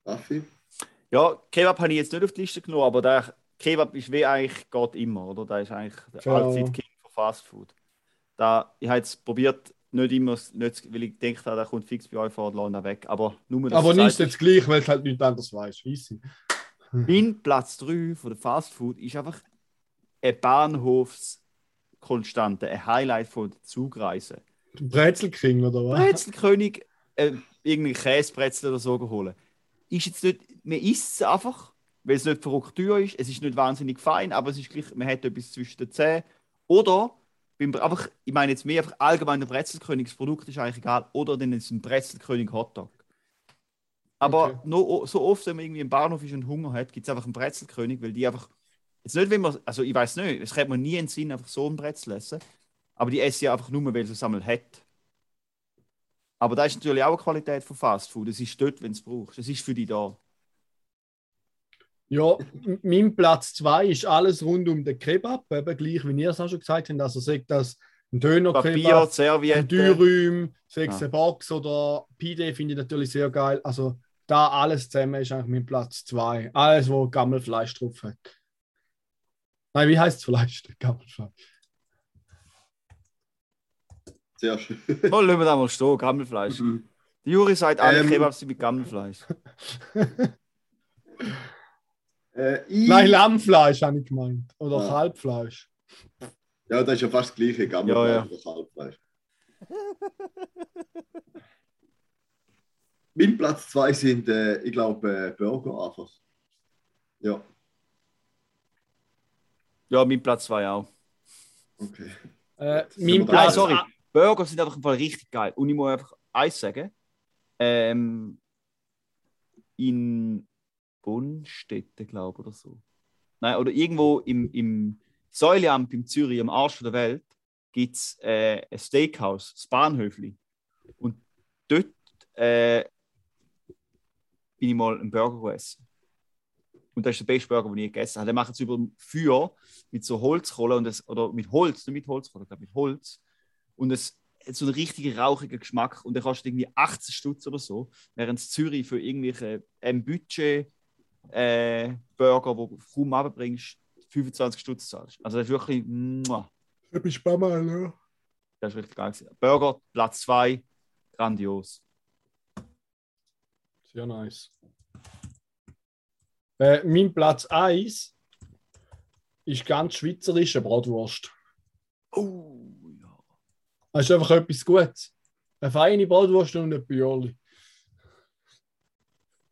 Raffi? Ja, Kebab habe ich jetzt nicht auf die Liste genommen, aber der Kebab ist wie eigentlich geht immer, oder? Da ist eigentlich der Ja. Allzeit-King von Fast Food. Da, ich habe jetzt probiert, nicht immer, nicht, weil ich denke, der kommt fix bei euch vor und weg. Aber nur, Aber nicht jetzt gleich, weil es halt nichts anderes weiß. Weiss ich. Mein Platz 3 von der Fast Food ist einfach eine Bahnhofskonstante, ein Highlight von der Zugreise. Brezelking oder was? Brezelkönig, äh, irgendwie Käsebrezel oder so geholt. Ist jetzt nicht, man isst es einfach, weil es nicht verrückt teuer ist. Es ist nicht wahnsinnig fein, aber es ist gleich, man hat etwas zwischen den Zähnen. Oder, beim, einfach, ich meine jetzt mehr einfach allgemein der Brezelkönig, das Produkt ist eigentlich egal. Oder dann ist es ein Brezelkönig Hotdog. Aber Okay. noch, o- so oft, wenn man irgendwie im Bahnhof ist und Hunger hat, gibt es einfach einen Brezelkönig, weil die einfach. Jetzt nicht, wenn man. Also, ich weiß nicht, es kriegt man nie in den Sinn, einfach so einen Brezel essen. Aber die essen ja einfach nur, weil es es einmal hat. Aber da ist natürlich auch eine Qualität von Fast Food. Es ist dort, wenn es brauchst. Es ist für dich da. Ja, mein Platz 2 ist alles rund um den Kebab, eben gleich wie ihr es auch schon gesagt habt. Also sagt das ein Döner-Kebab, ein. Dürüm, sechs Ja. Box oder Pide finde ich natürlich sehr geil. Also da alles zusammen ist eigentlich mein Platz 2. Alles, wo Gammelfleisch drauf hat. Nein, wie heißt Fleisch? Gammelfleisch. Sehr schön. Oh, lassen wir da mal stehen, Gammelfleisch. Die Juri sagt, alle Ähm. Kebabs sind mit Gammelfleisch. Äh, ich, Nein, Lammfleisch habe ich gemeint. Oder Ja. Kalbfleisch. Ja, das ist ja fast das gleiche Gammelfleisch Ja, ja. oder Kalbfleisch. mein Platz 2 sind, äh, ich glaube, äh, Burger einfach. Ja, Ja, mein Platz 2 auch. okay. Äh, mein da? Nein, Platz sorry. Burger sind einfach im Fall richtig geil. Und ich muss einfach eins sagen. Ähm, in Bonnstetten, glaube ich, oder so. Nein, oder irgendwo im, im Säuleamt in Zürich, am Arsch der Welt, gibt es äh, ein Steakhouse, das Bahnhöfli. Und dort äh, bin ich mal einen Burger essen. Und das ist der beste Burger, den ich je gegessen habe. Den machen sie über dem Feuer mit so Holzkohle und das, oder mit Holz, nicht mit Holzkohle, ich glaube mit Holz. Und es hat so einen richtigen rauchigen Geschmack und der kostet irgendwie 18 Stutz oder so, während Zürich für irgendwelche ähm, Budget äh, Burger, wo du kaum abbringst, 25 Stutz zahlst. Also das ist wirklich, muah, Ich bin Spammer, ja. das ist richtig geil. gewesen. Burger, Platz 2, grandios. Sehr nice. Äh, mein Platz 1 ist ganz schweizerische Bratwurst. Oh, ja. Das ist einfach etwas Gutes. Eine feine Bratwurst und ein Björli.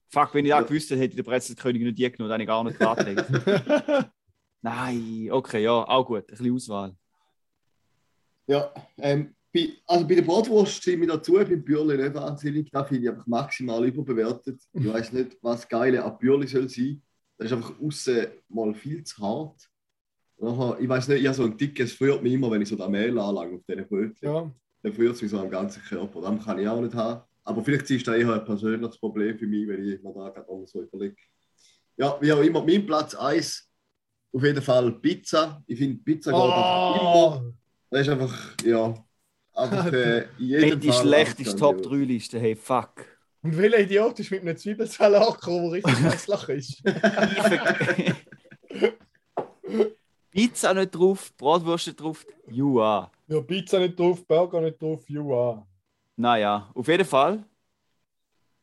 Fuck, wenn ich das gewusst hätte, hätte ich den Brezelkönig nicht die genommen, dann hätte ich gar nicht dran Nein, okay, ja, auch gut. Ein bisschen Auswahl. Ja, ähm, bei, also bei der Bratwurst stimme ich dazu, beim Bürli nicht wahnsinnig. Da finde ich einfach maximal überbewertet. Ich weiß nicht, was Geile an Bürli soll sein. Das ist einfach außen mal viel zu hart. Nachher, ich weiß nicht, ich habe so ein dickes, friert mich immer, wenn ich so das Mehl anlange auf diesen Brötchen. ja. Dann friert es mich so am ganzen Körper. Das kann ich auch nicht haben. Aber vielleicht ist das eher ein persönliches Problem für mich, wenn ich mir da gerade so überlege. Ja, wie auch immer, mein Platz 1 auf jeden Fall Pizza. Ich finde Pizza geht einfach immer. Oh, Das ist einfach, ja, einfach äh, in jedem Wenn die schlechteste Top grandios. 3 Liste, hey, fuck. und welcher Idiot ist mit einem Zwiebelsalat gekommen, der richtig hässlich ist? Pizza nicht drauf, Bratwurst nicht drauf, Jua. Ja, Pizza nicht drauf, Burger nicht drauf, Jua. Naja, auf jeden Fall.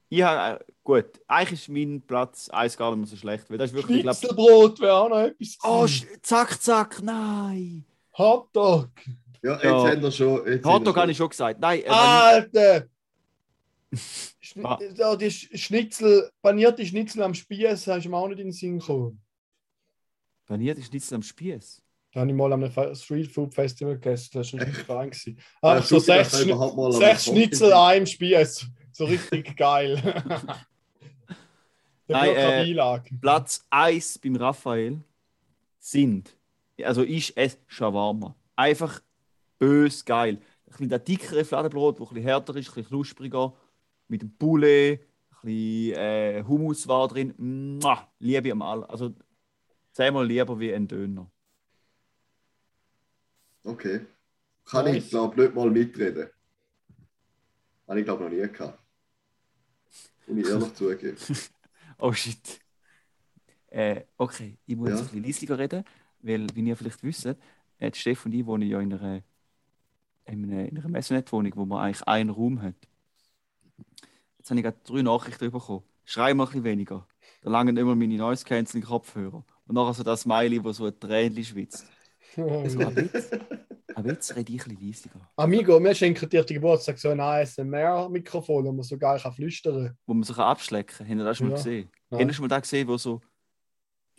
Ich habe, äh, gut, eigentlich ist mein Platz 1 gar nicht mehr so schlecht, weil das ist wirklich, Schnitzelbrot wäre auch noch etwas. Oh, zack, zack, nein. Hotdog. Ja, jetzt Ja. haben wir schon. Jetzt Hotdog habe ich schon gesagt. Nein, äh, Alter! Schn Ah. ja, die Sch- Schnitzel, panierte Schnitzel am Spieß, hast du mir auch nicht in den Sinn gekommen. Paniert ist nichts am Spieß. Da habe ich mal am Street Food Festival gegessen, das war richtig fein. gewesen. Ja, Ach, so sechs, Schni am sechs Schnitzel an einem Spieß. So richtig geil. Nein, äh, Beilage. Platz 1 beim Raphael sind, also ich esse Shawarma. Einfach bös geil. Ein bisschen das dickere Fladenbrot, das ein bisschen härter ist, ein bisschen knuspriger, mit dem Poulet, ein bisschen äh, Hummus war drin. Mua, liebe ich am all. Also zehnmal lieber wie ein Döner. Okay. Kann Nice. ich, glaube nicht mal mitreden. Habe ich, glaube noch nie gehabt. Muss ich ehrlich zugeben. Oh shit. Äh, okay, ich muss Ja. jetzt ein bisschen leiser reden, weil, wie ihr vielleicht wisst, äh, Steff und ich wohnen ja in einer, in einer, in einer Messenet-Wohnung, wo man eigentlich einen Raum hat. Jetzt habe ich gerade drei Nachrichten bekommen. Schrei mal ein bisschen weniger. Da langen immer meine Noise Canceling Kopfhörer. Und nachher so das Smiley, wo so ein Tränchen schwitzt. So, aber jetzt, aber jetzt rede ich ein bisschen leiser. Amigo, wir schenken dir den Geburtstag so ein ASMR-Mikrofon, wo man so geil kann flüstern Wo man sich abschlecken kann. Habt ihr das schon mal Ja. gesehen? Nein. Habt ihr schon mal da gesehen, wo so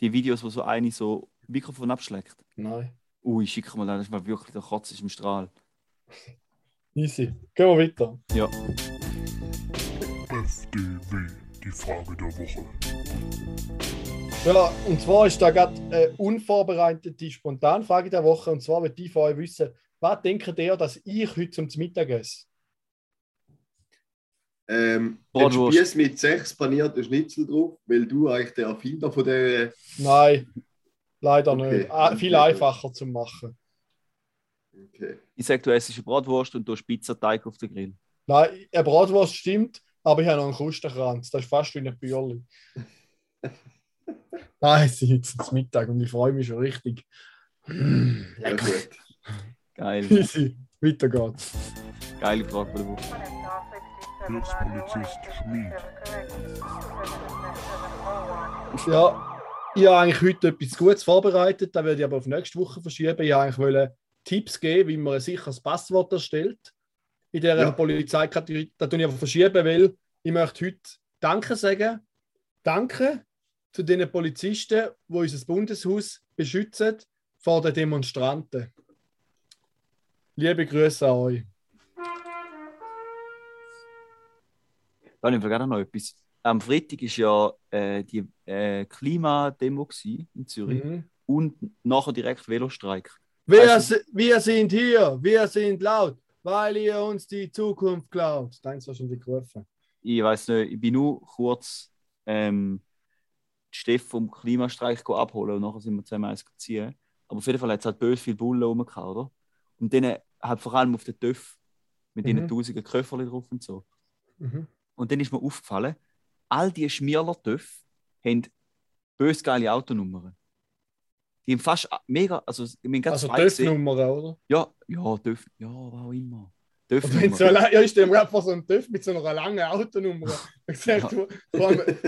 die Videos, wo so eine so Mikrofon abschleckt? Nein. Ui, schick mal, das ist mal wirklich der Kotz ist im Strahl. Easy. Gehen wir weiter. Ja. FDW, die Frage der Woche. Ja, und zwar ist da gerade eine unvorbereitete Spontanfrage der Woche. Und zwar wird die von euch wissen, was denkt ihr, dass ich heute zum Mittag esse? Ähm, ein Bratwurst. Spieß mit sechs panierten Schnitzel drauf, weil du eigentlich der Erfinder von der. Nein, leider Okay. nicht. Ah, viel einfacher zu machen. Okay. Ich sag, du essst eine Bratwurst und du hast Pizzateig auf den Grill. Nein, eine Bratwurst stimmt, aber ich habe noch einen Krustenkranz. Das ist fast wie ein Bürli. Nein, es ist jetzt Mittag und ich freue mich schon richtig. Mm, Ja, lecker. gut. Geil. Easy. Weiter geht's. Geile Frage von der Woche. Hilfspolizist Schmid. Ja, ich habe eigentlich heute etwas Gutes vorbereitet, da werde ich aber auf nächste Woche verschieben. Ich eigentlich wollte Tipps geben, wie man ein sicheres Passwort erstellt in dieser Ja. Polizeikategorie. Da tue ich aber verschieben, weil ich möchte heute Danke sagen. Danke zu den Polizisten, die unser Bundeshaus beschützen vor den Demonstranten. Liebe Grüße an euch. Da habe ich gerade noch etwas. Am Freitag war ja äh, die äh, Klimademo in Zürich Mhm. und nachher direkt Velostreik. Wir, Also- wir sind hier, wir sind laut, weil ihr uns die Zukunft klaut. Deins war schon die. Ich weiß nicht, ich bin nur kurz ähm, Steff vom Klimastreik abholen und nachher sind wir zusammen eins ziehen. Aber auf jeden Fall hat es halt böse viele Bullen rumgehauen, oder? Und denen halt vor allem auf den TÜV mit Mhm. ihren tausenden Köfferli drauf und so. Mhm. Und dann ist mir aufgefallen, all diese Schmierler-TÜV haben bös geile Autonummern. Die haben fast mega, also haben gerade Also. TÜV-Nummer, oder? Ja, ja, TÜV, ja, was auch immer. Und wenn so lang, ja, ich mir gerade vor so einem TÜV mit so einer langen Autonummer. Ich sage, Ja. du,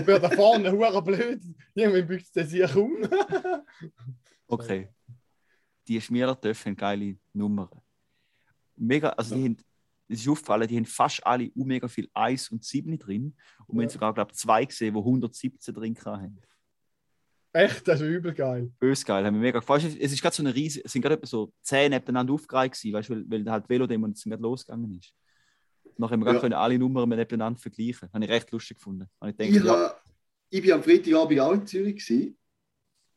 wird da vorne hure blöd. Irgendwie bückt der sich um. Okay. Die Schmierler-TÜV haben geile Nummern. mega, also die haben, es ist aufgefallen, die haben fast alle mega viel Eis und 7 drin. Und wir Ja. haben sogar, glaube ich, zwei gesehen, die 117 drin haben. Echt, das ist übel geil. Bös geil, haben wir mega gefallen. Es ist gerade so eine riesige, es sind gerade so 10 nebeneinander aufgereiht gewesen, weißt du, weil, weil halt Velodemo jetzt gerade losgegangen ist. Nachher haben wir Ja. gerade können alle Nummern nebeneinander vergleichen. Habe ich recht lustig gefunden. Ich Ich, gedacht, ja, ha- ich bin am Freitagabend auch in Zürich gewesen,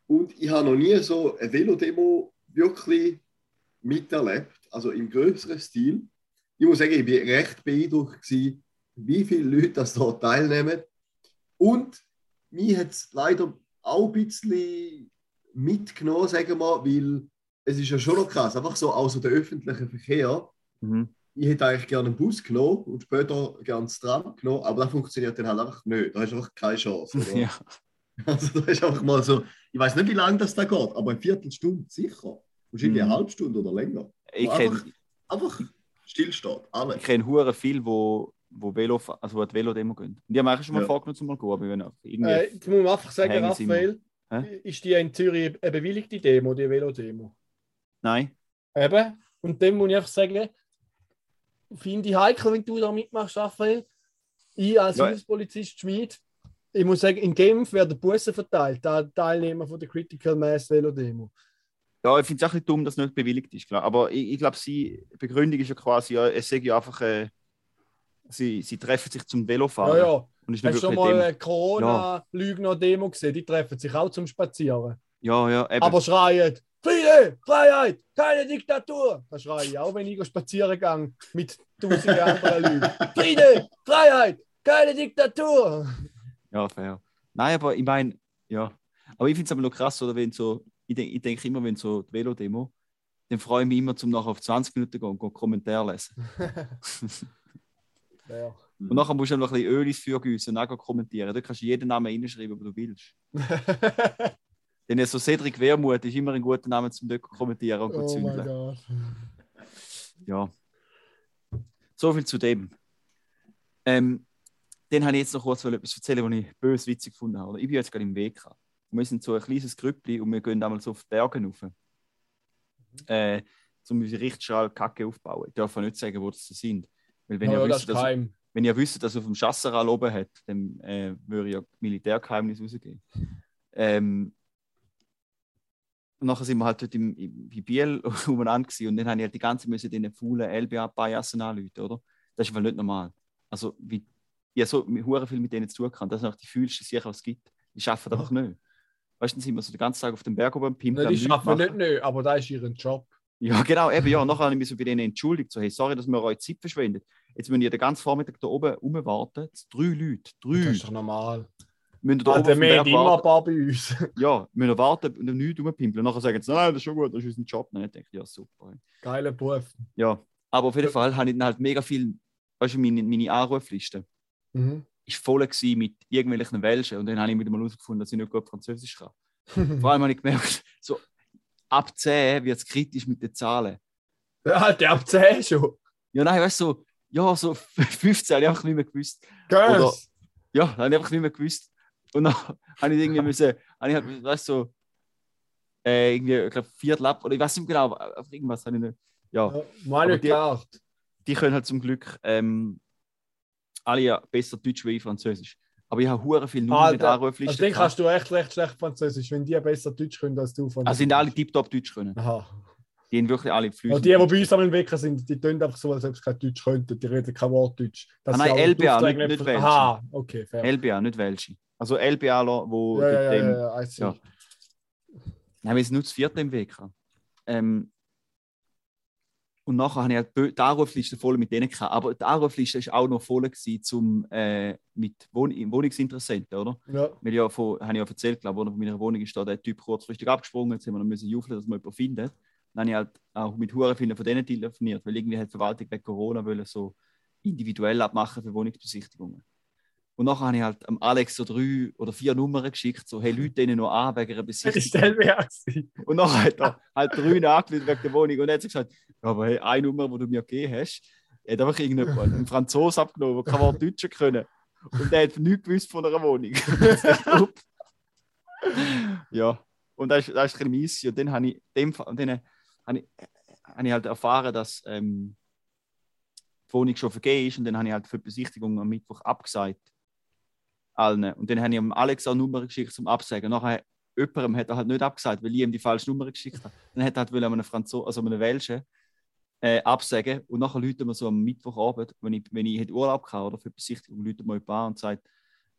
und ich habe noch nie so eine Velodemo wirklich miterlebt, also im größeren Stil. Ich muss sagen, ich bin recht beeindruckt gewesen, wie viele Leute das da teilnehmen. Und mich hat es leider auch ein bisschen mitgenommen, sagen wir mal, weil es ist ja schon noch krass, einfach so außer der öffentliche Verkehr. mhm. Ich hätte eigentlich gerne einen Bus genommen und später gerne das Tram genommen, aber das funktioniert dann halt einfach nicht. Da hast du einfach keine Chance. Oder? ja. Also da ist einfach mal so, ich weiß nicht, wie lange das da geht, aber eine Viertelstunde sicher. Wahrscheinlich Mhm. eine halbe Stunde oder länger. Ich kenne einfach, einfach stillsteht. Alle. ich kenn hure viel, wo, wo Velo, also wo die Velodemo gehen. Und die haben eigentlich schon mal Ja. vorgenommen, zum mal gehen, aber wollen einfach irgendwie. Äh, jetzt muss einfach sagen, Raphael, ist die in Zürich eine bewilligte Demo, die Velodemo? Nein. Eben. Und dem muss ich einfach sagen, finde ich heikel, wenn du da mitmachst, Raphael. Ich als Ja. Hilfspolizist Schmied, ich muss sagen, in Genf werden Busse verteilt, da Teilnehmer von der Critical Mass Velodemo. Ja, ich finde es auch ein bisschen dumm, dass es nicht bewilligt ist, klar. Aber ich, ich glaube, sie Begründung ist ja quasi, ja, es sage ja einfach, äh, sie, sie treffen sich zum Velofahren. Ja, ja. Und ist Hast du schon mal eine Corona-Lügner-Demo gesehen? Die treffen sich auch zum Spazieren. Ja, ja, eben. Aber schreien: Friede, Freiheit, keine Diktatur. Das schreie ich auch, wenn ich spazieren gehe mit tausenden anderen Leuten. Friede, Freiheit, keine Diktatur. Ja, fair. Nein, aber ich meine, ja. Aber ich finde es aber noch krass, oder wenn so, ich denke ich denk immer, wenn so die Velodemo, dann freue ich mich immer, zum nachher auf 20 Minuten gehen und Kommentare lesen. Ja. Und nachher musst du noch ein bisschen Öl ins Feuer gießen und auch kommentieren. Da kannst du jeden Namen reinschreiben, den du willst. Denn so Cedric Wermuth ist immer ein guter Name zum dort kommentieren und oh mein zündeln. Gott. Ja. So viel zu dem. Ähm, dann habe ich jetzt noch kurz etwas erzählen, was ich bös witzig gefunden habe. Ich bin jetzt gerade im Weg. Und wir sind so ein kleines Grüppli und wir gehen einmal so auf die Berge rauf. Äh, um unsere Richtschal Kacke aufbauen. Ich darf auch nicht sagen, wo das sind. Weil wenn, Ja, ihr ja, wisst, dass, wenn ihr wisst, dass auf dem Chasseral oben hat, dann äh, würde ja Militärgeheimnis rausgehen. Ähm, und nachher sind wir halt dort im, im, bei Biel umeinander gewesen und dann habe ich halt die ganze müssen den faulen LBA-Biasen anrufen, oder? Das ist einfach nicht normal. Also, wie, ich so hure viel mit denen zu tun das sind auch die fühlsten sicher, was es gibt. Die schaffen einfach nicht. Weißt du, dann sind wir so den ganzen Tag auf dem Berg oben Pimpen. Nein, die Leute nicht, nicht, aber das ist ihren Job. Ja, genau, eben, ja. Nachher habe ich mich so bei denen entschuldigt, so, hey, sorry, dass wir eure Zeit verschwendet. Jetzt müsst ihr den ganzen Vormittag da oben rumwarten. Drei Leute, drei. Das ist doch normal. müssen da Ah, oben mehr Berg immer ein paar bei uns. Ja, müssen warten und nichts rumpimpeln. Und nachher sagen sie, nein, das ist schon gut, das ist unser Job. Dann denke ich, ja, super. Geiler Beruf. Ja, aber auf jeden Fall habe ich dann halt mega viel, weißt du, meine, meine Anrufliste Mhm. ist voll gewesen mit irgendwelchen Welschen und dann habe ich wieder mal herausgefunden, dass ich nicht gut Französisch kann. Vor allem habe ich gemerkt, so ab 10 wird es kritisch mit den Zahlen. Ja, der ab 10 schon. Ja, nein, weißt du, so, ja, so 15 habe ich einfach nicht mehr gewusst. Gös. Ja, da habe ich einfach nicht mehr gewusst. Und dann habe ich irgendwie müssen, habe ich halt, weißt du, so, äh, irgendwie, ich glaube, Viertel ab, oder ich weiß nicht genau, auf irgendwas habe ich nicht. Ja, Ja, meine die- Karte. die können halt zum Glück ähm, alle ja besser Deutsch wie Französisch. Aber ich habe hure viel Nummern mit Alter, Also Anruflisten. den kannst du echt recht schlecht Französisch, wenn die besser Deutsch können als du. also sind alle tiptop Deutsch können. Aha. Die haben wirklich alle Und flüssig. die, die bei uns am Wecker sind, die tun einfach so, als ob sie kein Deutsch könnten. Die reden kein Wort Deutsch. Ah, nein, LBA, nicht- nicht Welsch. Aha, okay, fair. LBA, nicht welche. Also LBAler, wo ja, ja, dem- ja, ja, ja. Nein, wir sind nur zu viert im gehabt. Ähm, und nachher habe ich halt die Anrufliste voll mit denen gehabt. Aber die Anrufliste war auch noch voll gewesen zum, äh, mit Wohn Wohnungsinteressenten, oder? Ja. Weil ja von, habe ich ja erzählt, glaube ich, von meiner Wohnung ist da der Typ kurzfristig abgesprungen. Jetzt haben wir noch müssen dass wir jemanden finden. Dann habe ich halt auch mit hure vielen von denen telefoniert, weil irgendwie hat die Verwaltung wegen Corona wollen so individuell abmachen für Wohnungsbesichtigungen. Und nachher habe ich halt am Alex so drei oder vier Nummern geschickt, so, hey, Leute denen noch an wegen einer Besichtigung. Und nachher hat er halt drei angerufen wegen der Wohnung. Und dann hat sie gesagt, ja, aber hey, eine Nummer, die du mir gegeben hast, hat einfach irgendjemand einen Franzose abgenommen, der kein Wort Deutsch können. Und der hat nichts gewusst von einer Wohnung. ja, und das ist, das ist ein bisschen. Und dann habe ich, dem, dann habe ich, habe ich halt erfahren, dass, ähm, die Wohnung schon vergeben ist und dann habe ich halt für die Besichtigung am Mittwoch abgesagt. Allen. Und dann habe ich am Alex auch Nummer geschickt zum Absagen. Nachher jemandem hat er halt nicht abgesagt, weil ich ihm die falsche Nummer geschickt habe. Dann hat er halt will einem Franzosen, also einem Welschen, äh, absagen. Und nachher läutet man so am Mittwochabend, wenn ich, wenn ich hätte Urlaub hatte oder für die Besichtigung, läutet man jemand an und sagt,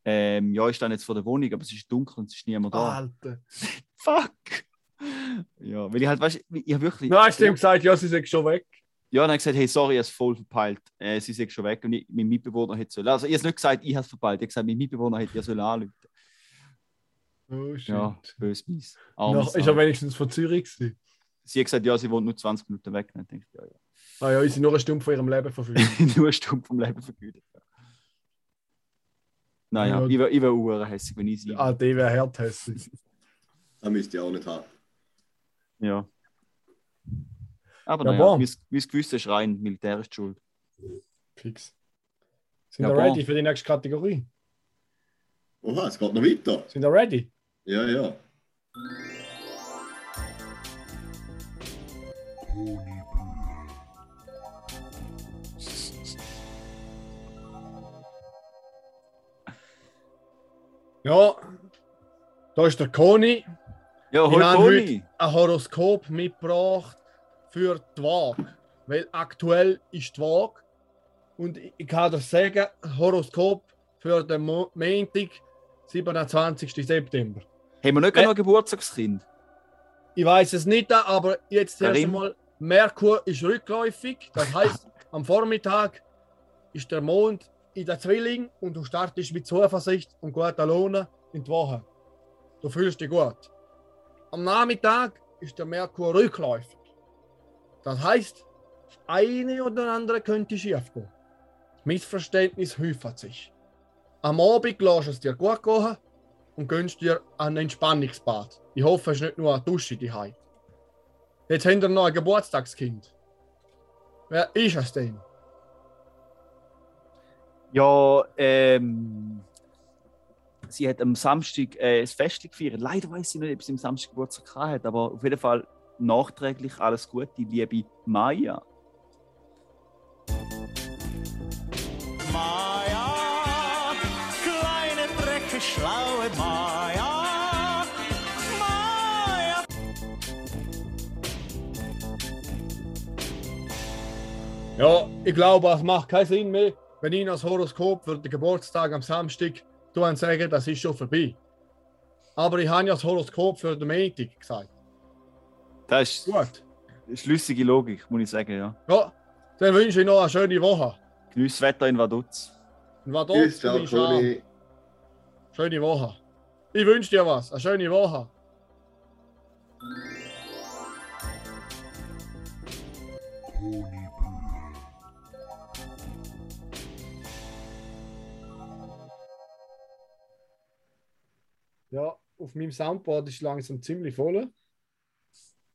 ähm, ja, ich stehe jetzt vor der Wohnung, aber es ist dunkel und es ist niemand da. Alter. Fuck! Ja, weil ich halt, weißt du, ich habe wirklich. Hast du ihm gesagt, ja, sie sind schon weg. Ja, dann habe ich gesagt, hey, sorry, ich habe es voll verpeilt. Äh, sie sind schon weg und ich, mein Mitbewohner hätte sollen. Also, ich habe es nicht gesagt, ich habe es verpeilt. Ich habe gesagt, mein Mitbewohner hätte ja sollen anrufen. Oh, shit. Ja, bös mies. Armes ist Arm. wenigstens von Zürich gewesen. Sie hat gesagt, ja, sie wohnt nur 20 Minuten weg. Dann denke ich, ja, ja. Ah ja, ich sind nur eine Stunde von ihrem Leben verfügt. nur eine Stunde vom Leben vergütet. Ja. Naja, Ja. ich wäre ich wär urenhässig, wenn ich sie. ah, der wäre härthässig. Das müsst ihr auch nicht haben. Ja. Aber Ja, naja, mein, mein Gewissen ist rein, Militär ist die schuld. Fix. Sind wir ready für die nächste Kategorie? Oha, es geht noch weiter. Sind wir ready? Ja, ja. Ja, da ist der Koni. Ja, hol heute ein Horoskop mitgebracht für die Waage. Weil aktuell ist die Waage. Und ich kann das sagen, Horoskop für den Mo Montag, 27. September. Haben wir nicht Ä- noch ein Geburtstagskind? Ich weiß es nicht, aber jetzt erst einmal, Merkur ist rückläufig. Das heißt, am Vormittag ist der Mond in der Zwilling und du startest mit Zuversicht und guter Laune in die Woche. Du fühlst dich gut. Am Nachmittag ist der Merkur rückläufig. Das heißt, eine oder andere könnte schief gehen. Missverständnis häuft sich. Am Abend lässt es dir gut gehen und gönnst dir ein Entspannungsbad. Ich hoffe, es ist nicht nur eine Dusche daheim. Jetzt haben wir noch ein Geburtstagskind. Wer ist es denn? Ja, ähm. Sie hat am Samstag äh, das Fest gefeiert. Leider weiß ich nicht, ob sie am Samstag Geburtstag hat, aber auf jeden Fall nachträglich alles Gute, liebe Maya. Maja, kleine Drecke, schlaue Maja. Maja. Ja, ich glaube, es macht keinen Sinn mehr, wenn ich das Horoskop für den Geburtstag am Samstag tue und sage, das ist schon vorbei. Aber ich habe ja das Horoskop für den Montag gesagt. Das ist Gut. schlüssige Logik, muss ich sagen, ja. Ja, dann wünsche ich noch eine schöne Woche. Genieß das Wetter in Vaduz. Und was Tschüss, ciao, Conny. Schöne Woche. Ich wünsche dir was. Eine schöne Woche. Ja, auf meinem Soundboard ist langsam ziemlich voll.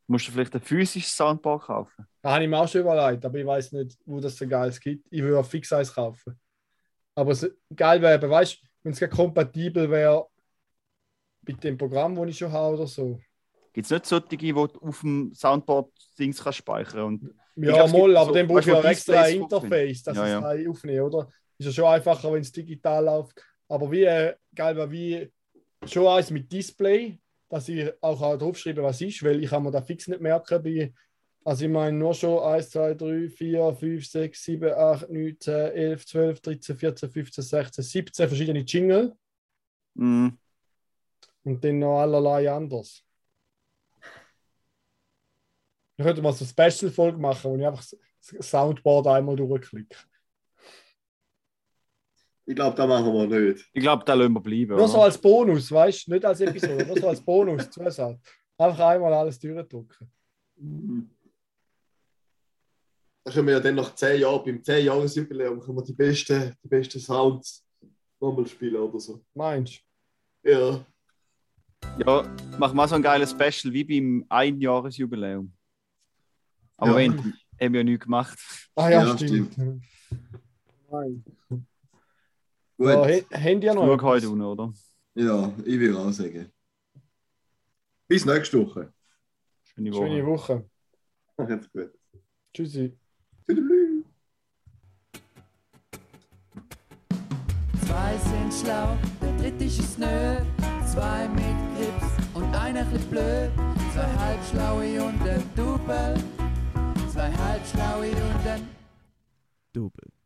Musst du vielleicht ein physisches Soundbar kaufen? Da habe ich mir auch schon überlegt, aber ich weiß nicht, wo das so geiles gibt. Ich würde fix eins kaufen. Aber es geil wäre, weißt du, wenn es kompatibel wäre mit dem Programm, das ich schon habe oder so. Gibt es nicht solche, die du auf dem Soundboard Dings kannst speichern und Ja, glaub, mal, aber so- dann weißt ich du, extra ein Displays Interface, dass Ja, ich es ja. aufnehme, oder? Ist ja schon einfacher, wenn es digital läuft. Aber wie äh, geil wäre wie schon eins mit Display, dass ich auch, auch draufschreibe, was ist, weil ich kann mir da fix nicht merken. Bei, also ich meine nur schon 1, 2, 3, 4, 5, 6, 7, 8, 9, 10, 11, 12, 13, 14, 15, 16, 17 verschiedene Jingle Mm, und dann noch allerlei anders. Ich könnte mal so eine Special-Folge machen, wo ich einfach das Soundboard einmal durchklicke. Ich glaube, das machen wir nicht. ich glaube, da lassen wir bleiben. Nur so oder? als Bonus, weißt du? Nicht als Episode, nur so als Bonus, Zusatz. Einfach einmal alles durchdrücken. Da können wir ja dann nach 10 Jahren, beim 10-Jahres-Jubiläum, können wir die besten, die besten Sounds nochmal spielen oder so. Meinst Ja. Ja, mach mal so ein geiles Special wie beim Einjahresjubiläum. Aber Ja. wenn, haben wir ja nichts gemacht. du? Ah ja, Ja, stimmt. Nein. Gut. Ja, he, haben noch heute, unten, oder? Ja, ich will auch sagen. Bis nächste Woche. Schöne Woche. Schöne Woche. Gut. Tschüssi. Zwei sind schlau, der dritte ist nö. Zwei mit Grips und einer ist blöd. Zwei halbschlaue und ein Double. Zwei halbschlaue und ein Double.